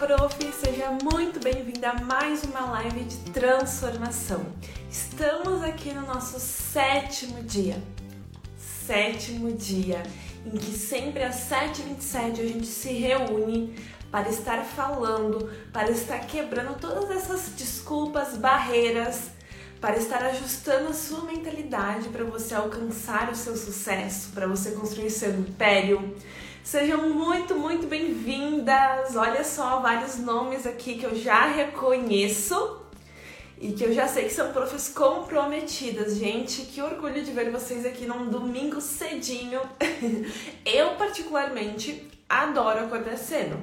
prof! Seja muito bem-vinda a mais uma live de transformação. Estamos aqui no nosso sétimo dia. Sétimo dia em que sempre às 7h27 a gente se reúne para estar falando, para estar quebrando todas essas desculpas, barreiras, para estar ajustando a sua mentalidade para você alcançar o seu sucesso, para você construir seu império Sejam muito, muito bem-vindas! Olha só, vários nomes aqui que eu já reconheço e que eu já sei que são profs comprometidas. Gente, que orgulho de ver vocês aqui num domingo cedinho. eu, particularmente, adoro acordar cedo.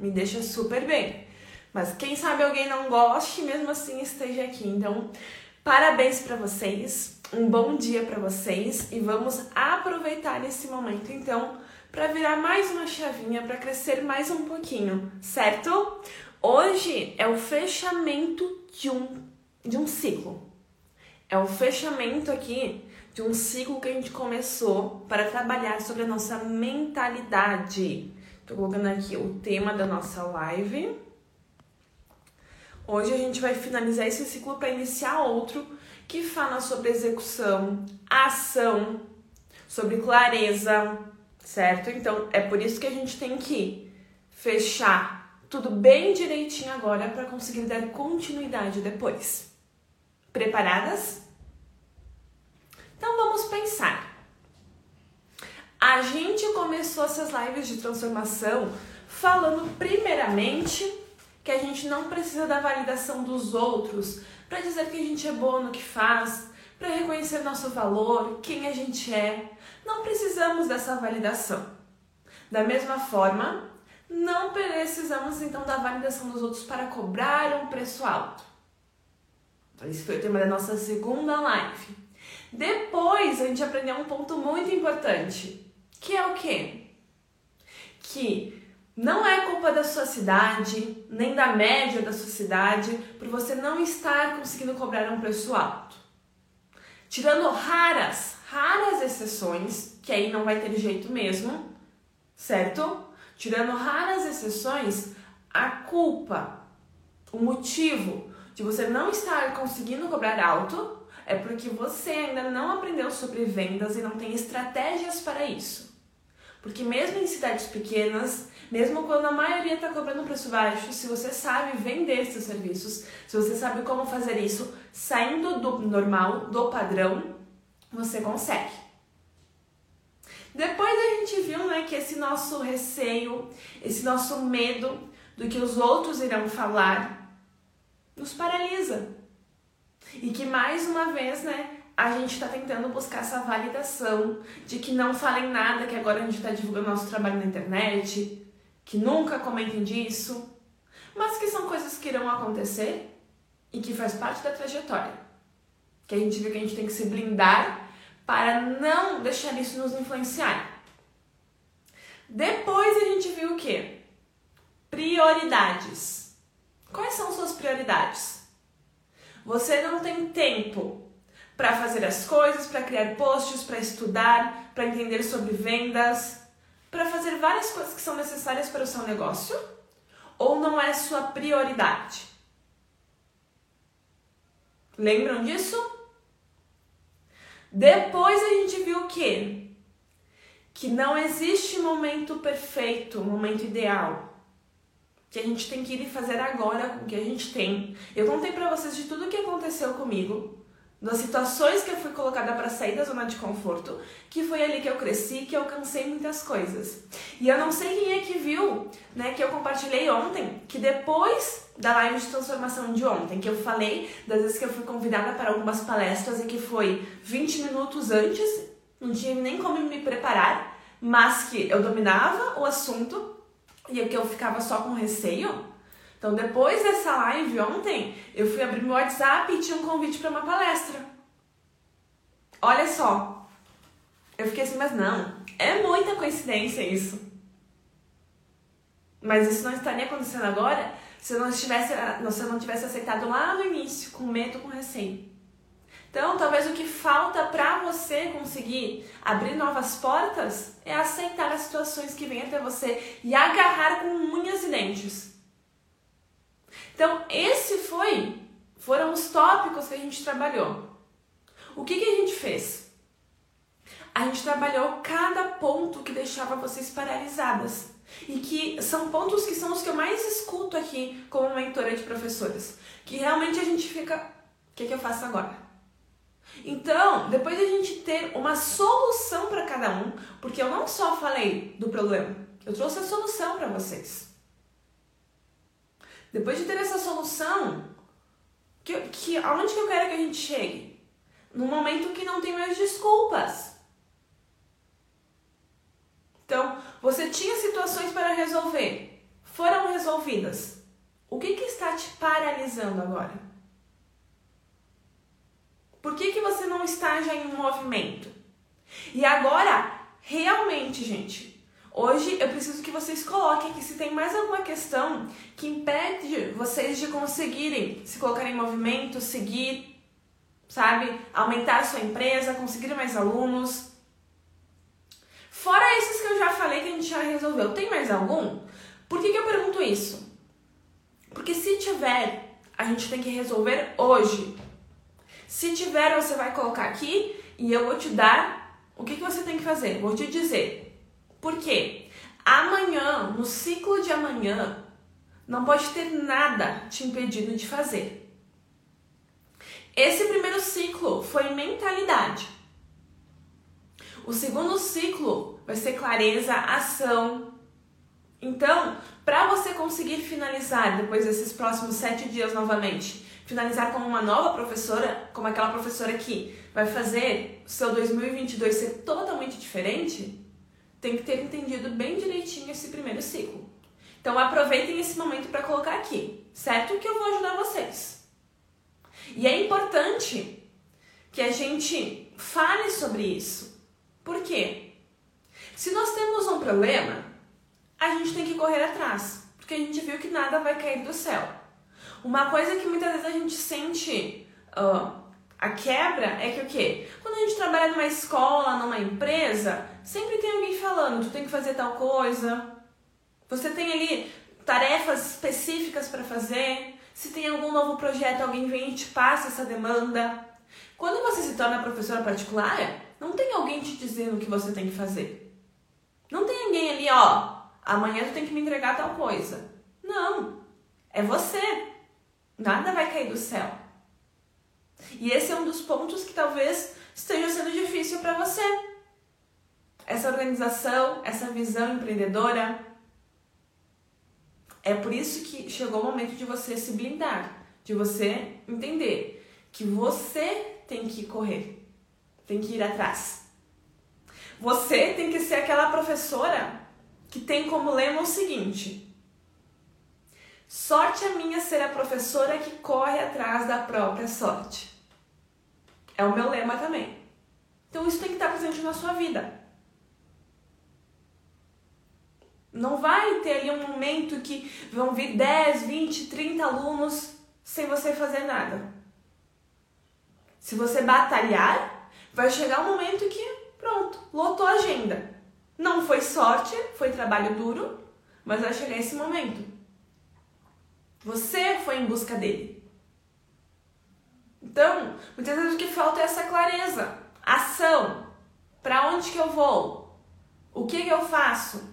Me deixa super bem. Mas quem sabe alguém não goste, mesmo assim esteja aqui. Então, parabéns para vocês. Um bom dia para vocês e vamos aproveitar esse momento então para virar mais uma chavinha, para crescer mais um pouquinho, certo? Hoje é o fechamento de um, de um ciclo. É o fechamento aqui de um ciclo que a gente começou para trabalhar sobre a nossa mentalidade. Estou colocando aqui o tema da nossa live. Hoje a gente vai finalizar esse ciclo para iniciar outro que fala sobre execução, ação, sobre clareza, certo? Então é por isso que a gente tem que fechar tudo bem direitinho agora para conseguir dar continuidade depois. Preparadas? Então vamos pensar. A gente começou essas lives de transformação falando primeiramente que a gente não precisa da validação dos outros para dizer que a gente é boa no que faz, para reconhecer nosso valor, quem a gente é. Não precisamos dessa validação. Da mesma forma, não precisamos então da validação dos outros para cobrar um preço alto. Então, esse foi o tema da nossa segunda live. Depois a gente aprendeu um ponto muito importante, que é o quê? Que não é culpa da sua cidade, nem da média da sua cidade, por você não estar conseguindo cobrar um preço alto. Tirando raras, raras exceções, que aí não vai ter jeito mesmo, certo? Tirando raras exceções, a culpa, o motivo de você não estar conseguindo cobrar alto é porque você ainda não aprendeu sobre vendas e não tem estratégias para isso. Porque mesmo em cidades pequenas, mesmo quando a maioria está cobrando um preço baixo, se você sabe vender seus serviços, se você sabe como fazer isso, saindo do normal, do padrão, você consegue. Depois a gente viu né, que esse nosso receio, esse nosso medo do que os outros irão falar, nos paralisa. E que mais uma vez, né, a gente está tentando buscar essa validação de que não falem nada, que agora a gente está divulgando nosso trabalho na internet, que nunca comentem disso, mas que são coisas que irão acontecer e que faz parte da trajetória. Que a gente vê que a gente tem que se blindar para não deixar isso nos influenciar. Depois a gente viu o que? Prioridades. Quais são suas prioridades? Você não tem tempo para fazer as coisas, para criar posts, para estudar, para entender sobre vendas, para fazer várias coisas que são necessárias para o seu negócio? Ou não é sua prioridade? Lembram disso? Depois a gente viu o quê? Que não existe momento perfeito, momento ideal. Que a gente tem que ir fazer agora com o que a gente tem. Eu contei para vocês de tudo o que aconteceu comigo das situações que eu fui colocada para sair da zona de conforto, que foi ali que eu cresci, que eu alcancei muitas coisas. E eu não sei quem é que viu, né, que eu compartilhei ontem, que depois da live de transformação de ontem, que eu falei das vezes que eu fui convidada para algumas palestras e que foi 20 minutos antes, não tinha nem como me preparar, mas que eu dominava o assunto e que eu ficava só com receio. Então, depois dessa live ontem, eu fui abrir meu WhatsApp e tinha um convite para uma palestra. Olha só. Eu fiquei assim, mas não, é muita coincidência isso. Mas isso não estaria acontecendo agora se eu não, estivesse, se eu não tivesse aceitado lá no início, com medo, com receio. Então, talvez o que falta para você conseguir abrir novas portas é aceitar as situações que vêm até você e agarrar com unhas e dentes Então, esse foi foram os tópicos que a gente trabalhou. O que, que a gente fez? A gente trabalhou cada ponto que deixava vocês paralisadas. E que são pontos que são os que eu mais escuto aqui como mentora de professores. Que realmente a gente fica. O que, que eu faço agora? Então, depois de a gente ter uma solução para cada um, porque eu não só falei do problema, eu trouxe a solução para vocês. Depois de ter essa solução, que, que, aonde que eu quero que a gente chegue? No momento que não tem mais desculpas. Então, você tinha situações para resolver, foram resolvidas. O que, que está te paralisando agora? Por que, que você não está já em movimento? E agora, realmente, gente, hoje eu preciso que vocês coloquem aqui se tem mais alguma questão que impede vocês de conseguirem se colocar em movimento, seguir, sabe? Aumentar a sua empresa, conseguir mais alunos. Fora esses que eu já falei que a gente já resolveu, tem mais algum? Por que, que eu pergunto isso? Porque se tiver, a gente tem que resolver hoje. Se tiver, você vai colocar aqui e eu vou te dar o que, que você tem que fazer. Vou te dizer. Por quê? Amanhã, no ciclo de amanhã, não pode ter nada te impedindo de fazer. Esse primeiro ciclo foi mentalidade. O segundo ciclo vai ser clareza, ação. Então, para você conseguir finalizar depois desses próximos sete dias novamente, finalizar como uma nova professora, como aquela professora que vai fazer o seu 2022 ser totalmente diferente, tem que ter entendido bem direitinho esse primeiro ciclo. Então aproveitem esse momento para colocar aqui, certo? Que eu vou ajudar vocês. E é importante que a gente fale sobre isso. Por quê? Se nós temos um problema, a gente tem que correr atrás, porque a gente viu que nada vai cair do céu. Uma coisa que muitas vezes a gente sente uh, a quebra é que o quê? Quando a gente trabalha numa escola, numa empresa, sempre tem alguém falando, tu tem que fazer tal coisa. Você tem ali tarefas específicas para fazer. Se tem algum novo projeto, alguém vem e te passa essa demanda. Quando você se torna professora particular, não tem alguém te dizendo o que você tem que fazer. Não tem ninguém ali, ó, amanhã tu tem que me entregar tal coisa. Não. É você. Nada vai cair do céu. E esse é um dos pontos que talvez esteja sendo difícil para você. Essa organização, essa visão empreendedora. É por isso que chegou o momento de você se blindar, de você entender que você tem que correr, tem que ir atrás. Você tem que ser aquela professora que tem como lema o seguinte: Sorte a minha ser a professora que corre atrás da própria sorte. É o meu lema também. Então isso tem que estar presente na sua vida. Não vai ter ali um momento que vão vir 10, 20, 30 alunos sem você fazer nada. Se você batalhar, vai chegar um momento que, pronto, lotou a agenda. Não foi sorte, foi trabalho duro, mas vai chegar esse momento. Você foi em busca dele. Então, muitas vezes o que falta é essa clareza, ação. Para onde que eu vou? O que que eu faço?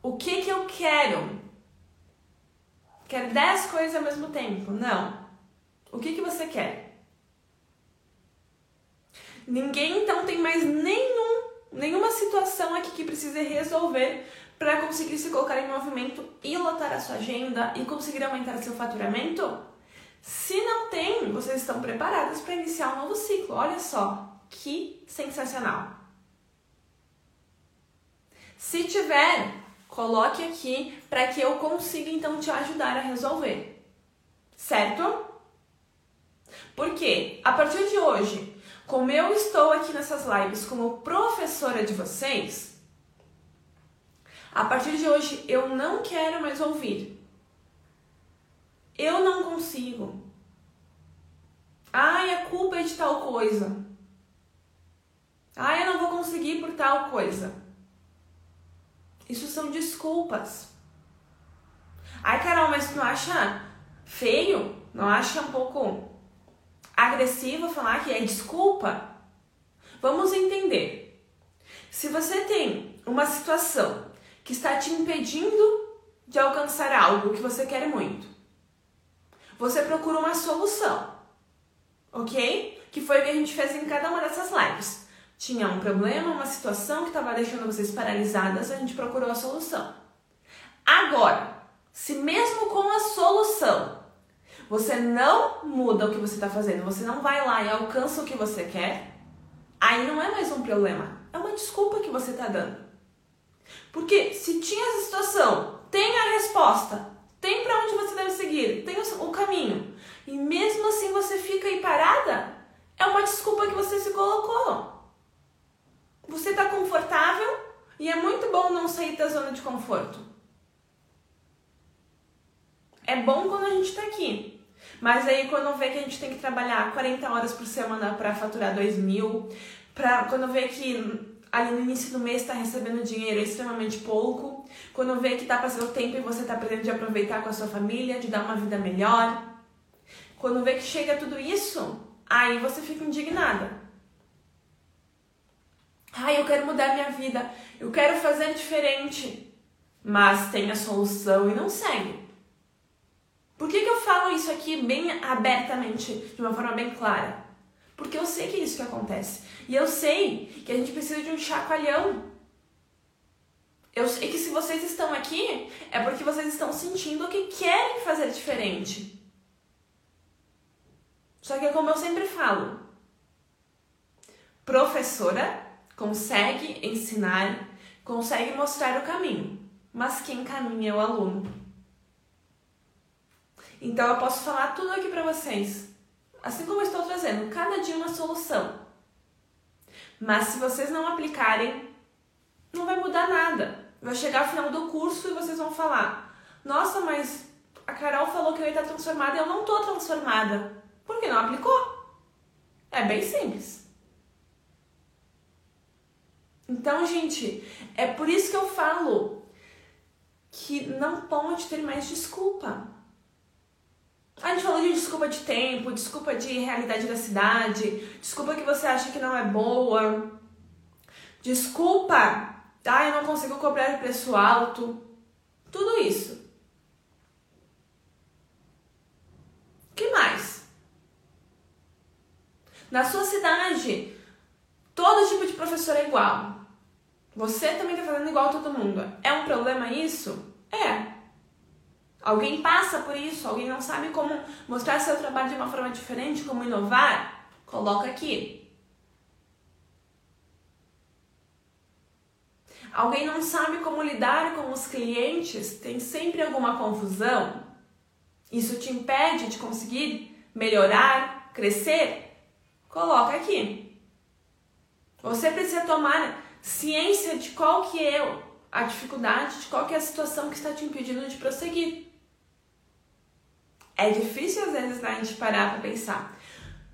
O que que eu quero? Quero dez coisas ao mesmo tempo? Não. O que que você quer? Ninguém então tem mais nenhum, nenhuma situação aqui que precise resolver para conseguir se colocar em movimento e lotar a sua agenda e conseguir aumentar seu faturamento? Se não tem, vocês estão preparados para iniciar um novo ciclo. Olha só, que sensacional! Se tiver, coloque aqui para que eu consiga então te ajudar a resolver. Certo? Porque a partir de hoje, como eu estou aqui nessas lives como professora de vocês, a partir de hoje eu não quero mais ouvir. Eu não consigo. Ai, a culpa é de tal coisa. Ai, eu não vou conseguir por tal coisa. Isso são desculpas. Ai, Carol, mas tu não acha feio? Não acha um pouco agressivo falar que é desculpa? Vamos entender. Se você tem uma situação que está te impedindo de alcançar algo que você quer muito, você procura uma solução, ok? Que foi o que a gente fez em cada uma dessas lives. Tinha um problema, uma situação que estava deixando vocês paralisadas, a gente procurou a solução. Agora, se mesmo com a solução você não muda o que você está fazendo, você não vai lá e alcança o que você quer, aí não é mais um problema, é uma desculpa que você está dando. Porque se tinha essa situação, tem a resposta, tem para onde você deve seguir, tem o caminho, e mesmo assim você fica aí parada, é uma desculpa que você se colocou. Você está confortável e é muito bom não sair da zona de conforto. É bom quando a gente está aqui. Mas aí quando vê que a gente tem que trabalhar 40 horas por semana para faturar 2 mil, pra, quando vê que ali no início do mês está recebendo dinheiro extremamente pouco, quando vê que está passando tempo e você está perdendo de aproveitar com a sua família, de dar uma vida melhor, quando vê que chega tudo isso, aí você fica indignada. Ai, eu quero mudar minha vida, eu quero fazer diferente, mas tem a solução e não segue. Por que, que eu falo isso aqui bem abertamente, de uma forma bem clara? Porque eu sei que é isso que acontece. E eu sei que a gente precisa de um chacoalhão. Eu sei que se vocês estão aqui, é porque vocês estão sentindo que querem fazer diferente. Só que é como eu sempre falo, professora consegue ensinar, consegue mostrar o caminho, mas quem caminha é o aluno. Então eu posso falar tudo aqui para vocês. Assim como eu estou trazendo, cada dia uma solução. Mas se vocês não aplicarem, não vai mudar nada. Vai chegar ao final do curso e vocês vão falar: Nossa, mas a Carol falou que eu ia estar transformada e eu não estou transformada. Por que não aplicou? É bem simples. Então, gente, é por isso que eu falo que não pode ter mais desculpa. A gente falou de desculpa de tempo, desculpa de realidade da cidade, desculpa que você acha que não é boa, desculpa, ah, eu não consigo cobrar preço alto, tudo isso. Que mais? Na sua cidade, todo tipo de professor é igual. Você também está fazendo igual a todo mundo. É um problema isso? É. Alguém passa por isso, alguém não sabe como mostrar seu trabalho de uma forma diferente, como inovar? Coloca aqui. Alguém não sabe como lidar com os clientes, tem sempre alguma confusão? Isso te impede de conseguir melhorar, crescer? Coloca aqui. Você precisa tomar ciência de qual que é a dificuldade, de qual que é a situação que está te impedindo de prosseguir. É difícil às vezes a gente parar para pensar: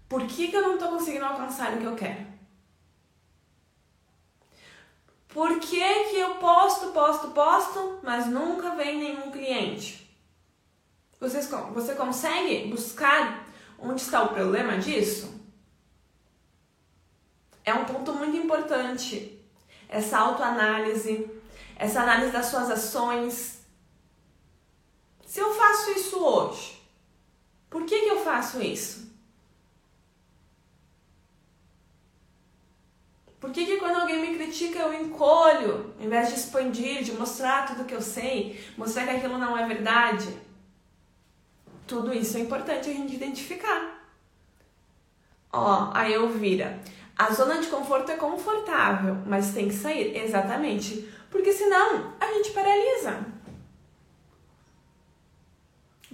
por que, que eu não estou conseguindo alcançar o que eu quero? Por que, que eu posto, posto, posto, mas nunca vem nenhum cliente? Vocês, você consegue buscar onde está o problema disso? É um ponto muito importante. Essa autoanálise, essa análise das suas ações. Se eu faço isso hoje, por que, que eu faço isso? Por que, que quando alguém me critica eu encolho, em vez de expandir, de mostrar tudo que eu sei, mostrar que aquilo não é verdade? Tudo isso é importante a gente identificar. Ó, aí eu vira. A zona de conforto é confortável, mas tem que sair. Exatamente. Porque senão a gente paralisa.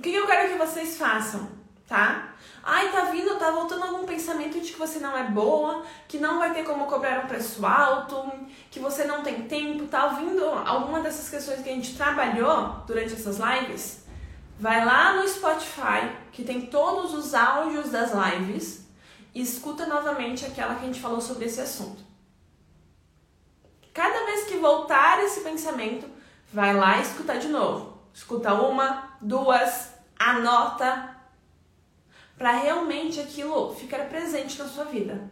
O que eu quero que vocês façam, tá? Ai, tá vindo, tá voltando algum pensamento de que você não é boa, que não vai ter como cobrar um preço alto, que você não tem tempo, tá vindo alguma dessas questões que a gente trabalhou durante essas lives? Vai lá no Spotify, que tem todos os áudios das lives, e escuta novamente aquela que a gente falou sobre esse assunto. Cada vez que voltar esse pensamento, vai lá escutar de novo. escuta uma, duas, anota para realmente aquilo ficar presente na sua vida.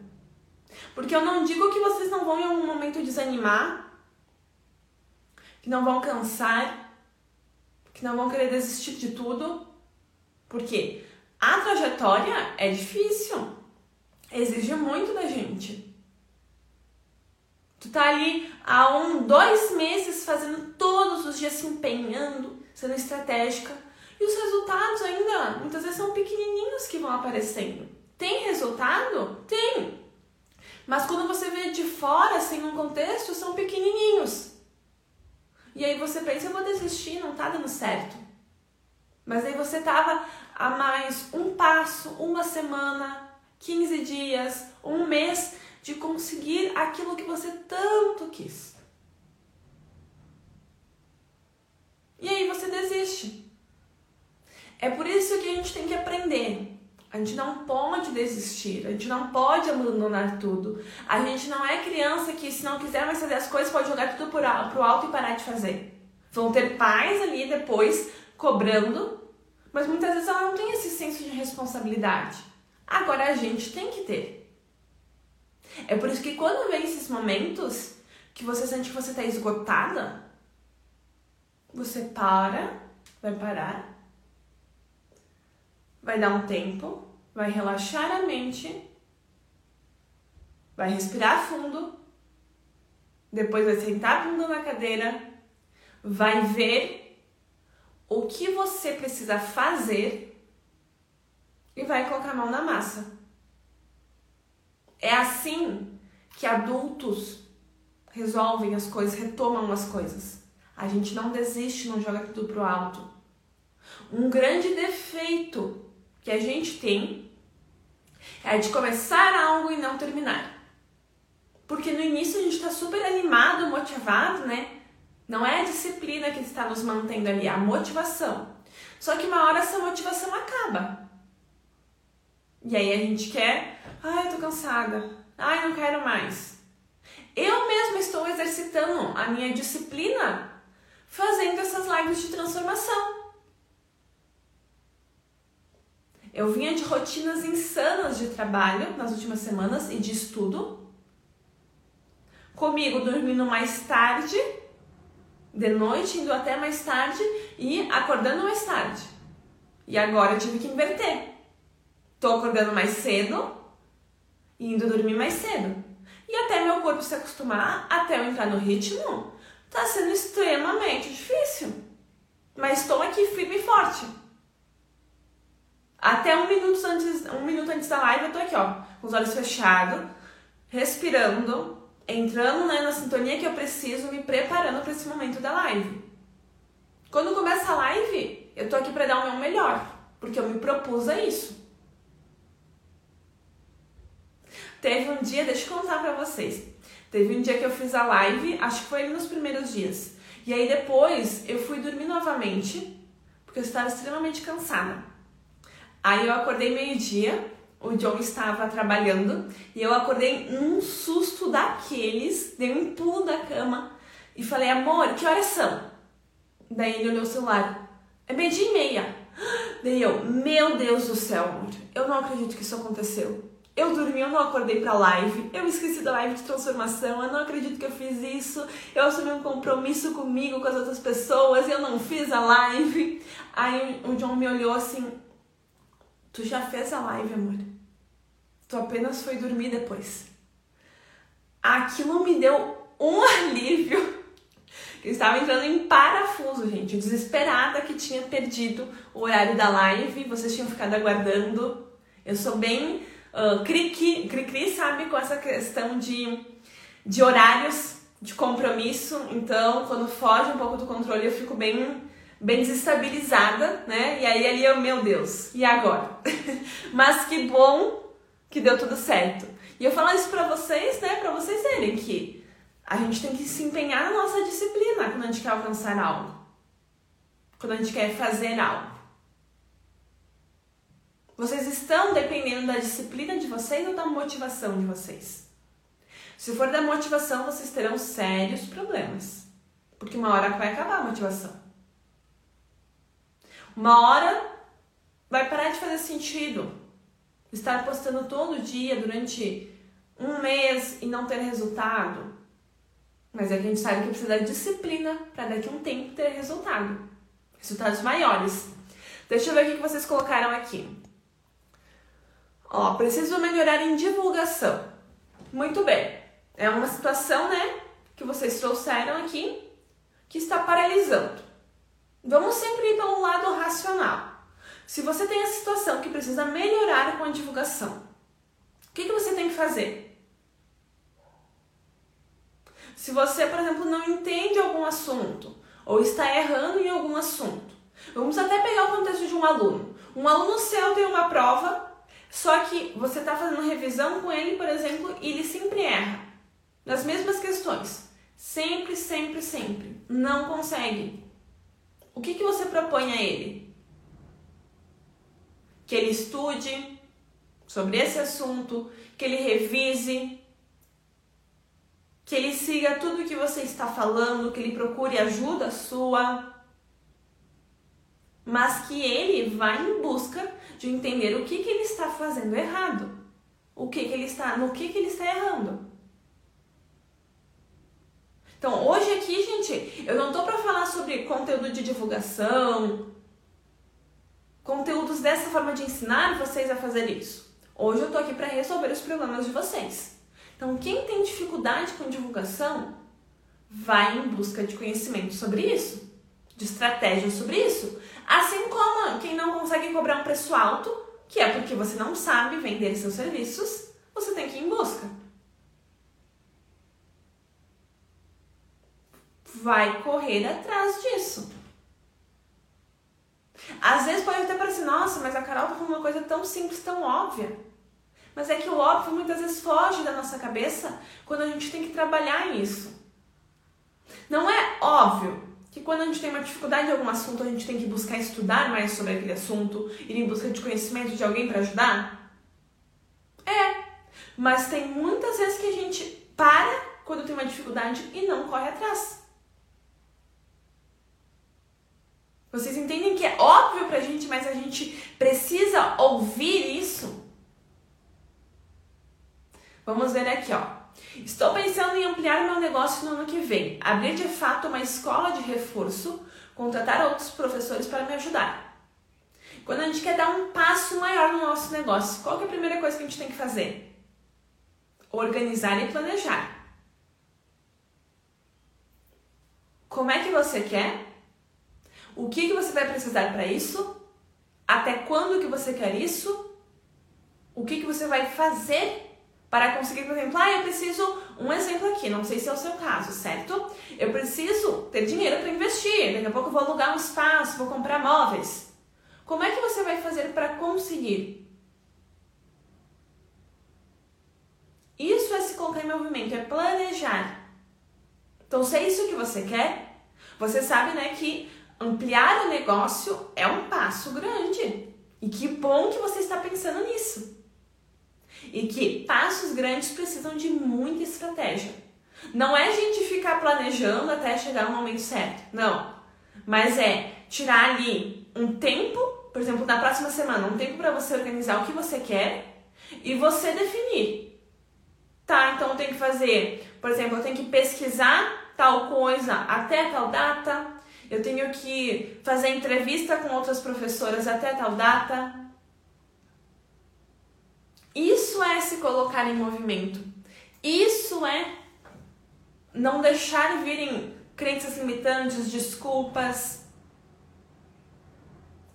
Porque eu não digo que vocês não vão em algum momento desanimar, que não vão cansar, que não vão querer desistir de tudo, porque a trajetória é difícil, exige muito da gente. Tu tá ali há um, dois meses fazendo todos os dias se empenhando, sendo estratégica, e os resultados ainda muitas vezes são pequenininhos que vão aparecendo. Tem resultado? Tem. Mas quando você vê de fora, sem um contexto, são pequenininhos. E aí você pensa, eu vou desistir, não tá dando certo. Mas aí você tava a mais um passo, uma semana, 15 dias, um mês de conseguir aquilo que você tanto quis. E aí você desiste. É por isso que a gente tem que aprender. A gente não pode desistir, a gente não pode abandonar tudo. A gente não é criança que, se não quiser mais fazer as coisas, pode jogar tudo pro alto e parar de fazer. Vão ter pais ali depois cobrando, mas muitas vezes ela não tem esse senso de responsabilidade. Agora a gente tem que ter. É por isso que quando vem esses momentos que você sente que você está esgotada, você para, vai parar, vai dar um tempo, vai relaxar a mente, vai respirar fundo, depois vai sentar a bunda na cadeira, vai ver o que você precisa fazer e vai colocar a mão na massa. É assim que adultos resolvem as coisas, retomam as coisas. A gente não desiste, não joga tudo pro alto. Um grande defeito que a gente tem é de começar algo e não terminar. Porque no início a gente está super animado, motivado, né? Não é a disciplina que está nos mantendo ali, é a motivação. Só que uma hora essa motivação acaba. E aí a gente quer, ai, eu tô cansada, ai, não quero mais. Eu mesma estou exercitando a minha disciplina fazendo essas lives de transformação. Eu vinha de rotinas insanas de trabalho nas últimas semanas e de estudo. Comigo dormindo mais tarde, de noite, indo até mais tarde e acordando mais tarde. E agora eu tive que inverter. Tô acordando mais cedo e indo dormir mais cedo. E até meu corpo se acostumar, até eu entrar no ritmo, tá sendo extremamente difícil. Mas estou aqui firme e forte. Até um minuto antes, um minuto antes da live eu tô aqui, ó, com os olhos fechados, respirando, entrando né, na sintonia que eu preciso, me preparando para esse momento da live. Quando começa a live, eu tô aqui para dar o meu melhor, porque eu me propus a isso. Teve um dia, deixa eu contar pra vocês. Teve um dia que eu fiz a live, acho que foi nos primeiros dias. E aí depois eu fui dormir novamente, porque eu estava extremamente cansada. Aí eu acordei meio-dia, o John estava trabalhando, e eu acordei num susto daqueles, dei um pulo da cama e falei, amor, que horas são? Daí ele olhou o celular, é meio-dia e meia. Daí eu, meu Deus do céu, amor, eu não acredito que isso aconteceu. Eu dormi, eu não acordei pra live, eu esqueci da live de transformação, eu não acredito que eu fiz isso, eu assumi um compromisso comigo, com as outras pessoas, eu não fiz a live. Aí o John me olhou assim, tu já fez a live, amor? Tu apenas foi dormir depois. Aquilo me deu um alívio. Eu estava entrando em parafuso, gente, desesperada que tinha perdido o horário da live, vocês tinham ficado aguardando. Eu sou bem uh, cri-cri, cri sabe, com essa questão de, de horários, de compromisso. Então, quando foge um pouco do controle, eu fico bem, bem desestabilizada, né? E aí ali eu, meu Deus, e agora? Mas que bom que deu tudo certo. E eu falo isso pra vocês, né? Pra vocês verem que a gente tem que se empenhar na nossa disciplina quando a gente quer alcançar algo. Quando a gente quer fazer algo. Vocês estão dependendo da disciplina de vocês ou da motivação de vocês? Se for da motivação, vocês terão sérios problemas. Porque uma hora vai acabar a motivação. Uma hora vai parar de fazer sentido estar postando todo dia durante um mês e não ter resultado. Mas é que a gente sabe que precisa de disciplina para daqui a um tempo ter resultado. Resultados maiores. Deixa eu ver o que vocês colocaram aqui. Ó, preciso melhorar em divulgação. Muito bem. É uma situação, né, que vocês trouxeram aqui que está paralisando. Vamos sempre ir pelo lado racional. Se você tem a situação que precisa melhorar com a divulgação, o que, que você tem que fazer? Se você, por exemplo, não entende algum assunto ou está errando em algum assunto, vamos até pegar o contexto de um aluno. Um aluno seu tem uma prova, só que você está fazendo revisão com ele, por exemplo, e ele sempre erra nas mesmas questões. Sempre, sempre, sempre. Não consegue. O que, que você propõe a ele? Que ele estude sobre esse assunto, que ele revise, que ele siga tudo o que você está falando, que ele procure ajuda sua, mas que ele vá em busca de entender o que, que ele está fazendo errado, o que, que ele está, no que, que ele está errando. Então, hoje aqui, gente, eu não tô para falar sobre conteúdo de divulgação, conteúdos dessa forma de ensinar vocês a fazer isso. Hoje eu tô aqui para resolver os problemas de vocês. Então, quem tem dificuldade com divulgação, vai em busca de conhecimento sobre isso, de estratégias sobre isso. Assim como quem não consegue cobrar um preço alto, que é porque você não sabe vender seus serviços, você tem que ir em busca. Vai correr atrás disso. Às vezes pode até parecer, nossa, mas a Carol tá falando uma coisa tão simples, tão óbvia. Mas é que o óbvio muitas vezes foge da nossa cabeça quando a gente tem que trabalhar isso. Não é óbvio que quando a gente tem uma dificuldade em algum assunto, a gente tem que buscar estudar mais sobre aquele assunto, ir em busca de conhecimento de alguém para ajudar? É. Mas tem muitas vezes que a gente para quando tem uma dificuldade e não corre atrás. Vocês entendem que é óbvio pra gente, mas a gente precisa ouvir isso? Vamos ver aqui, ó. Estou pensando em ampliar meu negócio no ano que vem, abrir de fato uma escola de reforço, contratar outros professores para me ajudar. Quando a gente quer dar um passo maior no nosso negócio, qual é a primeira coisa que a gente tem que fazer? Organizar e planejar. Como é que você quer? O que, que você vai precisar para isso? Até quando que você quer isso? O que, que você vai fazer para conseguir, por exemplo, ah, eu preciso, um exemplo aqui, não sei se é o seu caso, certo? Eu preciso ter dinheiro para investir, daqui a pouco eu vou alugar um espaço, vou comprar móveis. Como é que você vai fazer para conseguir? Isso é se colocar em movimento, é planejar. Então, se é isso que você quer, você sabe, né, que ampliar o negócio é um passo grande. E que bom que você está pensando nisso e que passos grandes precisam de muita estratégia. Não é a gente ficar planejando até chegar no momento certo, não. Mas é tirar ali um tempo, por exemplo, na próxima semana, um tempo para você organizar o que você quer e você definir. Tá, então eu tenho que fazer, por exemplo, eu tenho que pesquisar tal coisa até tal data, eu tenho que fazer entrevista com outras professoras até tal data, isso é se colocar em movimento. Isso é não deixar virem crenças limitantes, desculpas.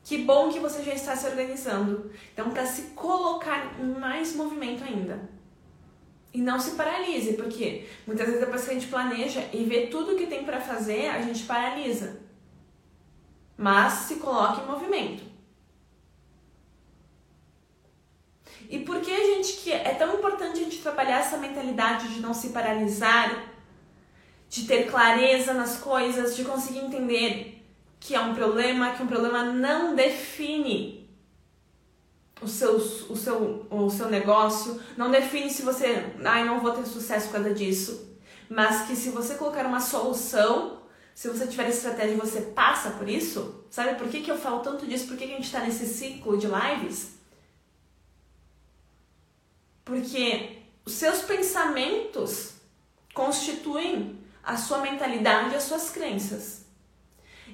Que bom que você já está se organizando. Então, para se colocar em mais movimento ainda. E não se paralise, porque muitas vezes depois que a gente planeja e vê tudo que tem para fazer, a gente paralisa. Mas se coloque em movimento. E por que a gente que é tão importante a gente trabalhar essa mentalidade de não se paralisar, de ter clareza nas coisas, de conseguir entender que é um problema, que um problema não define o seu, o seu, o seu negócio, não define se você, ai, não vou ter sucesso por causa disso, mas que se você colocar uma solução, se você tiver estratégia, você passa por isso. Sabe por que, que eu falo tanto disso? Por que, que a gente está nesse ciclo de lives? Porque os seus pensamentos constituem a sua mentalidade e as suas crenças.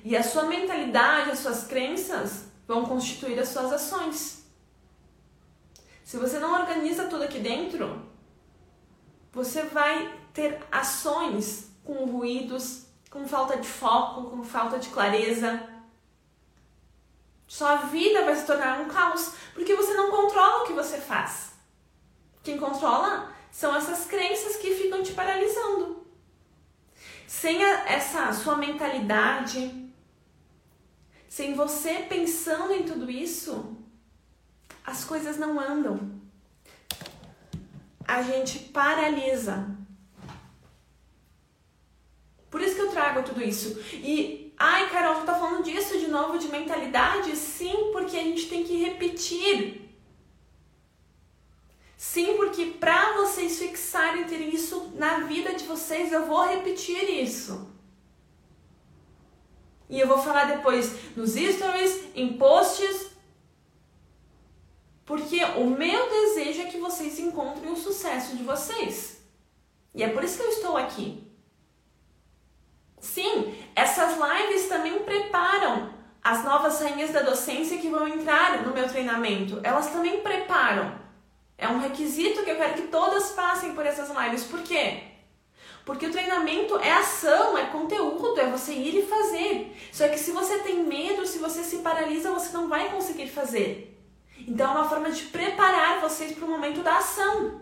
E a sua mentalidade, as suas crenças vão constituir as suas ações. Se você não organiza tudo aqui dentro, você vai ter ações com ruídos, com falta de foco, com falta de clareza. Sua vida vai se tornar um caos, porque você não controla o que você faz. Quem controla são essas crenças que ficam te paralisando. Sem a, essa sua mentalidade, sem você pensando em tudo isso, as coisas não andam. A gente paralisa. Por isso que eu trago tudo isso. E, ai, Carol, tu tá falando disso de novo, de mentalidade? Sim, porque a gente tem que repetir Sim, porque para vocês fixarem ter isso na vida de vocês, eu vou repetir isso. E eu vou falar depois nos stories, em posts, porque o meu desejo é que vocês encontrem o sucesso de vocês. E é por isso que eu estou aqui. Sim, essas lives também preparam as novas rainhas da docência que vão entrar no meu treinamento. Elas também preparam é um requisito que eu quero que todas passem por essas lives. Por quê? Porque o treinamento é ação, é conteúdo, é você ir e fazer. Só que se você tem medo, se você se paralisa, você não vai conseguir fazer. Então é uma forma de preparar vocês para o momento da ação.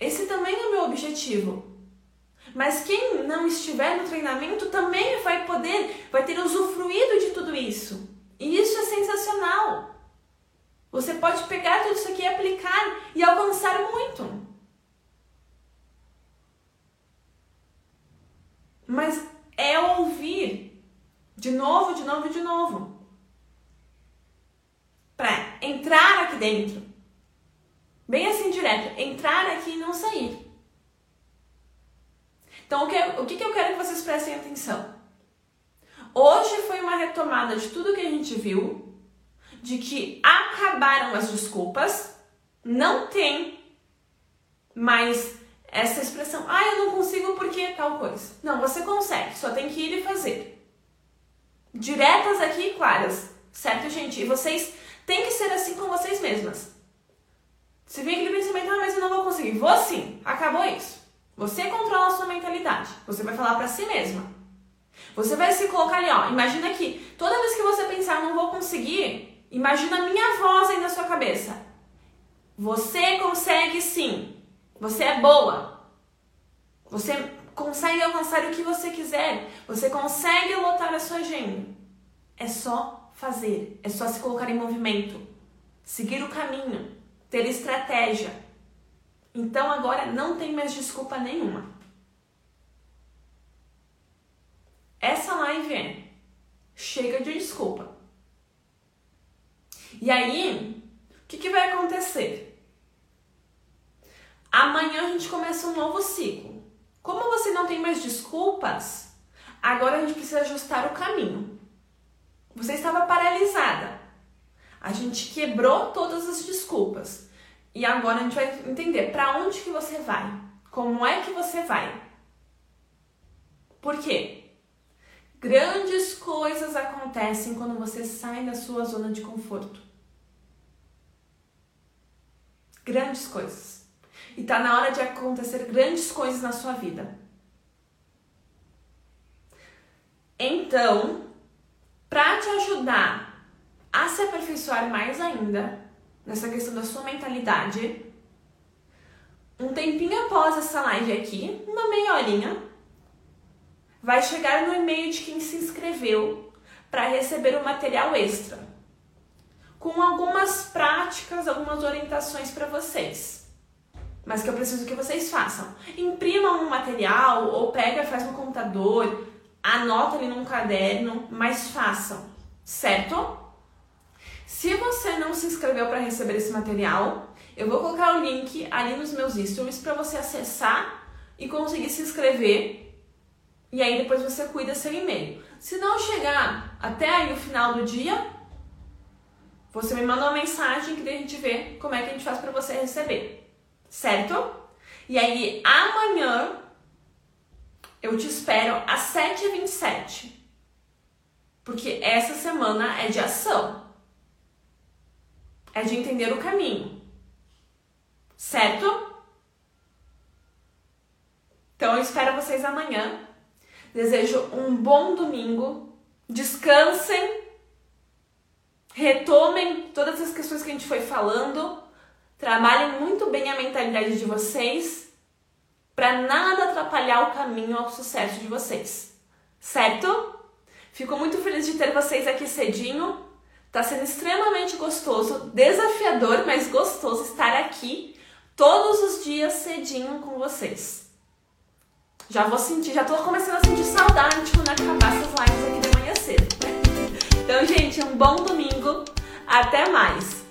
Esse também é o meu objetivo. Mas quem não estiver no treinamento também vai poder, vai ter usufruído de tudo isso. E isso é sensacional. Você pode pegar tudo isso aqui e aplicar e alcançar muito. Mas é ouvir de novo, de novo, de novo. Para entrar aqui dentro. Bem assim direto, entrar aqui e não sair. Então, o que, o que eu quero que vocês prestem atenção? Hoje foi uma retomada de tudo que a gente viu, de que acabaram as desculpas, não tem mais essa expressão, ah, eu não consigo porque tal coisa. Não, você consegue, só tem que ir e fazer. Diretas aqui e claras, certo, gente? E vocês têm que ser assim com vocês mesmas. Se vem aquele pensamento, ah, mas eu não vou conseguir. Vou sim, acabou isso. Você controla a sua mentalidade. Você vai falar para si mesma. Você vai se colocar ali, ó. Imagina que toda vez que você pensar, não vou conseguir, Imagina a minha voz aí na sua cabeça. Você consegue sim. Você é boa. Você consegue alcançar o que você quiser. Você consegue lotar a sua agenda. É só fazer. É só se colocar em movimento. Seguir o caminho. Ter estratégia. Então agora não tem mais desculpa nenhuma. Essa live é chega de desculpa. E aí, o que, que vai acontecer? Amanhã a gente começa um novo ciclo. Como você não tem mais desculpas, agora a gente precisa ajustar o caminho. Você estava paralisada. A gente quebrou todas as desculpas. E agora a gente vai entender para onde que você vai. Como é que você vai? Por quê? Grandes coisas acontecem quando você sai da sua zona de conforto grandes coisas. E tá na hora de acontecer grandes coisas na sua vida. Então, para te ajudar a se aperfeiçoar mais ainda nessa questão da sua mentalidade, um tempinho após essa live aqui, uma meia horinha, vai chegar no e-mail de quem se inscreveu para receber o material extra com algumas práticas, algumas orientações para vocês. Mas que eu preciso que vocês façam. Imprimam um material ou pega, faz no computador, anota ali num caderno, mas façam, certo? Se você não se inscreveu para receber esse material, eu vou colocar o link ali nos meus stories para você acessar e conseguir se inscrever E aí depois você cuida seu e-mail. Se não chegar até aí o final do dia, você me manda uma mensagem que daí a gente vê como é que a gente faz para você receber. Certo? E aí amanhã eu te espero às 7h27. Porque essa semana é de ação. É de entender o caminho. Certo? Então eu espero vocês amanhã. Desejo um bom domingo. Descansem. Retomem todas as questões que a gente foi falando. Trabalhem muito bem a mentalidade de vocês para nada atrapalhar o caminho ao sucesso de vocês. Certo? Fico muito feliz de ter vocês aqui cedinho. Tá sendo extremamente gostoso, desafiador, mas gostoso estar aqui todos os dias cedinho com vocês. Já vou sentir, já tô começando a sentir saudade quando acabar essas lives aqui de manhã cedo. Então, gente, um bom domingo. Até mais!